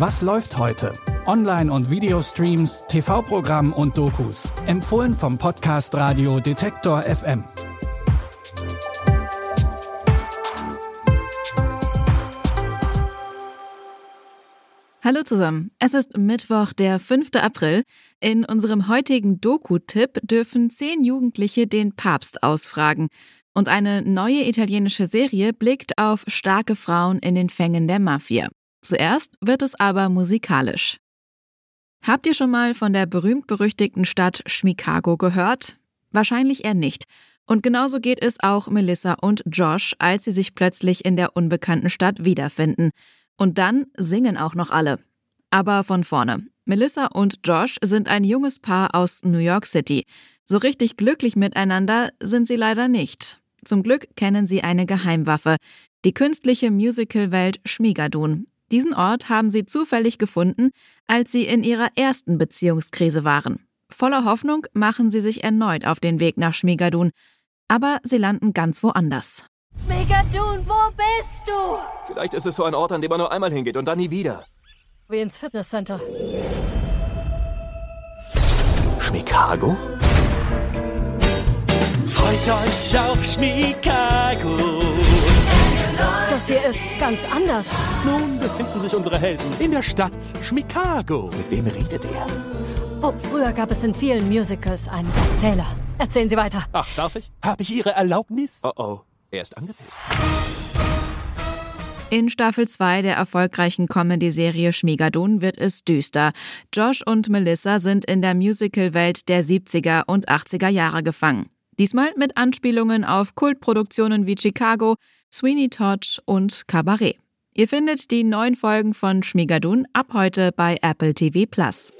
Was läuft heute? Online- und Videostreams, TV-Programm und Dokus. Empfohlen vom Podcast Radio Detektor FM. Hallo zusammen. Es ist Mittwoch, der 5. April. In unserem heutigen Doku-Tipp dürfen zehn Jugendliche den Papst ausfragen. Und eine neue italienische Serie blickt auf starke Frauen in den Fängen der Mafia. Zuerst wird es aber musikalisch. Habt ihr schon mal von der berühmt-berüchtigten Stadt Chicago gehört? Wahrscheinlich eher nicht. Und genauso geht es auch Melissa und Josh, als sie sich plötzlich in der unbekannten Stadt wiederfinden. Und dann singen auch noch alle. Aber von vorne. Melissa und Josh sind ein junges Paar aus New York City. So richtig glücklich miteinander sind sie leider nicht. Zum Glück kennen sie eine Geheimwaffe, die künstliche Musicalwelt Schmigadun. Diesen Ort haben sie zufällig gefunden, als sie in ihrer ersten Beziehungskrise waren. Voller Hoffnung machen sie sich erneut auf den Weg nach Schmigadun, aber sie landen ganz woanders. Schmigadun, wo bist du? Vielleicht ist es so ein Ort, an dem man nur einmal hingeht und dann nie wieder. Wie ins Fitnesscenter. Schmikago? Freut euch auf Schmikago. Das hier ist ganz anders. Nun befinden sich unsere Helden in der Stadt Schmikago. Mit wem redet er? Oh, früher gab es in vielen Musicals einen Erzähler. Erzählen Sie weiter. Ach, darf ich? Habe ich Ihre Erlaubnis? Oh oh, er ist angepisst. In Staffel 2 der erfolgreichen Comedy-Serie Schmigadun wird es düster. Josh und Melissa sind in der Musical-Welt der 70er und 80er Jahre gefangen. Diesmal mit Anspielungen auf Kultproduktionen wie Chicago, Sweeney Todd und Cabaret. Ihr findet die neuen Folgen von Schmigadun ab heute bei Apple TV Plus.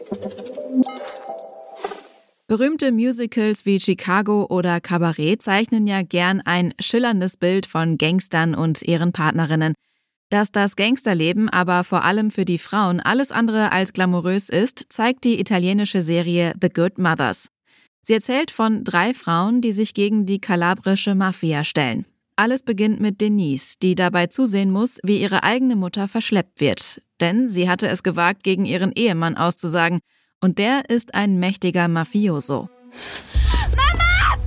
Berühmte Musicals wie Chicago oder Cabaret zeichnen ja gern ein schillerndes Bild von Gangstern und ihren Partnerinnen. Dass das Gangsterleben aber vor allem für die Frauen alles andere als glamourös ist, zeigt die italienische Serie The Good Mothers. Sie erzählt von drei Frauen, die sich gegen die kalabrische Mafia stellen. Alles beginnt mit Denise, die dabei zusehen muss, wie ihre eigene Mutter verschleppt wird. Denn sie hatte es gewagt, gegen ihren Ehemann auszusagen. Und der ist ein mächtiger Mafioso. Mama!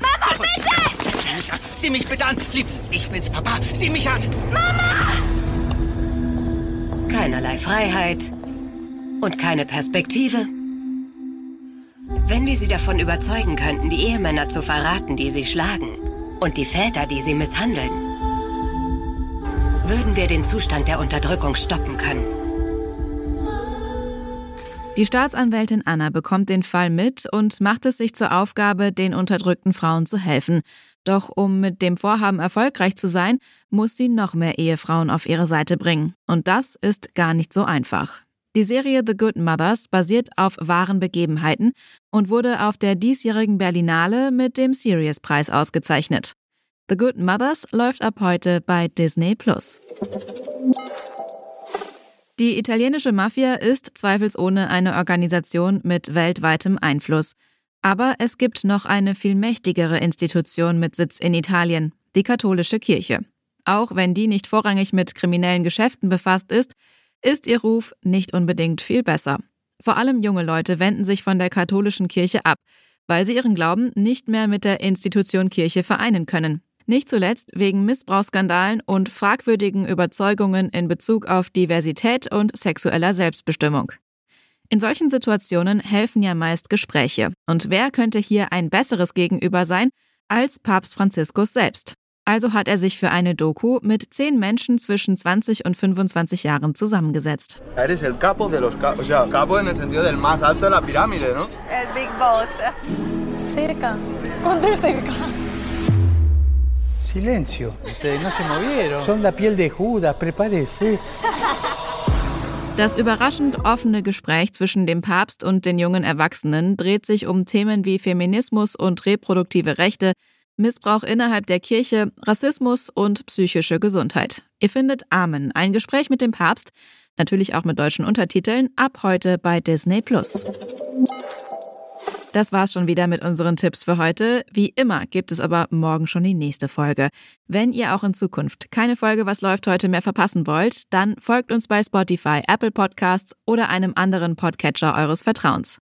Mama, bitte! Sieh mich an! Sieh mich bitte an! Lieb, ich bin's, Papa! Sieh mich an! Keinerlei Freiheit und keine Perspektive. Wenn wir sie davon überzeugen könnten, die Ehemänner zu verraten, die sie schlagen, und die Väter, die sie misshandeln, würden wir den Zustand der Unterdrückung stoppen können. Die Staatsanwältin Anna bekommt den Fall mit und macht es sich zur Aufgabe, den unterdrückten Frauen zu helfen. Doch um mit dem Vorhaben erfolgreich zu sein, muss sie noch mehr Ehefrauen auf ihre Seite bringen. Und das ist gar nicht so einfach. Die Serie The Good Mothers basiert auf wahren Begebenheiten und wurde auf der diesjährigen Berlinale mit dem Sirius-Preis ausgezeichnet. The Good Mothers läuft ab heute bei Disney Plus. Die italienische Mafia ist zweifelsohne eine Organisation mit weltweitem Einfluss. Aber es gibt noch eine viel mächtigere Institution mit Sitz in Italien, die katholische Kirche. Auch wenn die nicht vorrangig mit kriminellen Geschäften befasst ist, ist ihr Ruf nicht unbedingt viel besser. Vor allem junge Leute wenden sich von der katholischen Kirche ab, weil sie ihren Glauben nicht mehr mit der Institution Kirche vereinen können. Nicht zuletzt wegen Missbrauchsskandalen und fragwürdigen Überzeugungen in Bezug auf Diversität und sexueller Selbstbestimmung. In solchen Situationen helfen ja meist Gespräche. Und wer könnte hier ein besseres Gegenüber sein als Papst Franziskus selbst? Also hat er sich für eine Doku mit zehn Menschen zwischen 20 und 25 Jahren zusammengesetzt. Eres el capo de los capos. O sea, capo en el sentido del más alto de la pirámide, ¿no? El Big Boss. Cerca. ¿Cuánto cerca? Silencio, ustedes no se movieron. Son la piel de Judas, prepárese. Das überraschend offene Gespräch zwischen dem Papst und den jungen Erwachsenen dreht sich um Themen wie Feminismus und reproduktive Rechte, Missbrauch innerhalb der Kirche, Rassismus und psychische Gesundheit. Ihr findet Amen, ein Gespräch mit dem Papst, natürlich auch mit deutschen Untertiteln, ab heute bei Disney Plus. Das war's schon wieder mit unseren Tipps für heute. Wie immer gibt es aber morgen schon die nächste Folge. Wenn ihr auch in Zukunft keine Folge Was läuft heute mehr verpassen wollt, dann folgt uns bei Spotify, Apple Podcasts oder einem anderen Podcatcher eures Vertrauens.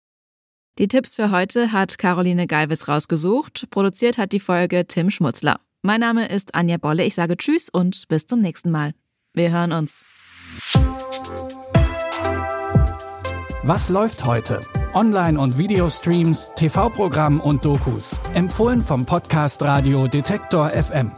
Die Tipps für heute hat Caroline Galvis rausgesucht. Produziert hat die Folge Tim Schmutzler. Mein Name ist Anja Bolle. Ich sage Tschüss und bis zum nächsten Mal. Wir hören uns. Was läuft heute? Online- und Videostreams, TV-Programm und Dokus. Empfohlen vom Podcast Radio Detektor FM.